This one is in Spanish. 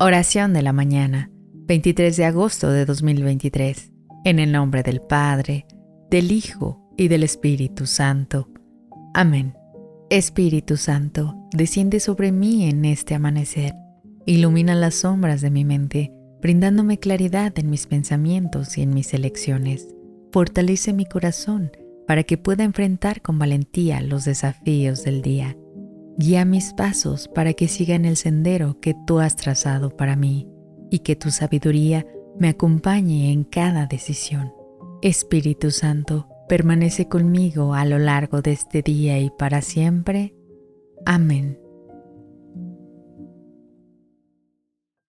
Oración de la mañana, 23 de agosto de 2023. En el nombre del Padre, del Hijo y del Espíritu Santo. Amén. Espíritu Santo, desciende sobre mí en este amanecer. Ilumina las sombras de mi mente, brindándome claridad en mis pensamientos y en mis elecciones. Fortalece mi corazón para que pueda enfrentar con valentía los desafíos del día Guía mis pasos para que siga en el sendero que tú has trazado para mí y que tu sabiduría me acompañe en cada decisión. Espíritu Santo, permanece conmigo a lo largo de este día y para siempre. Amén.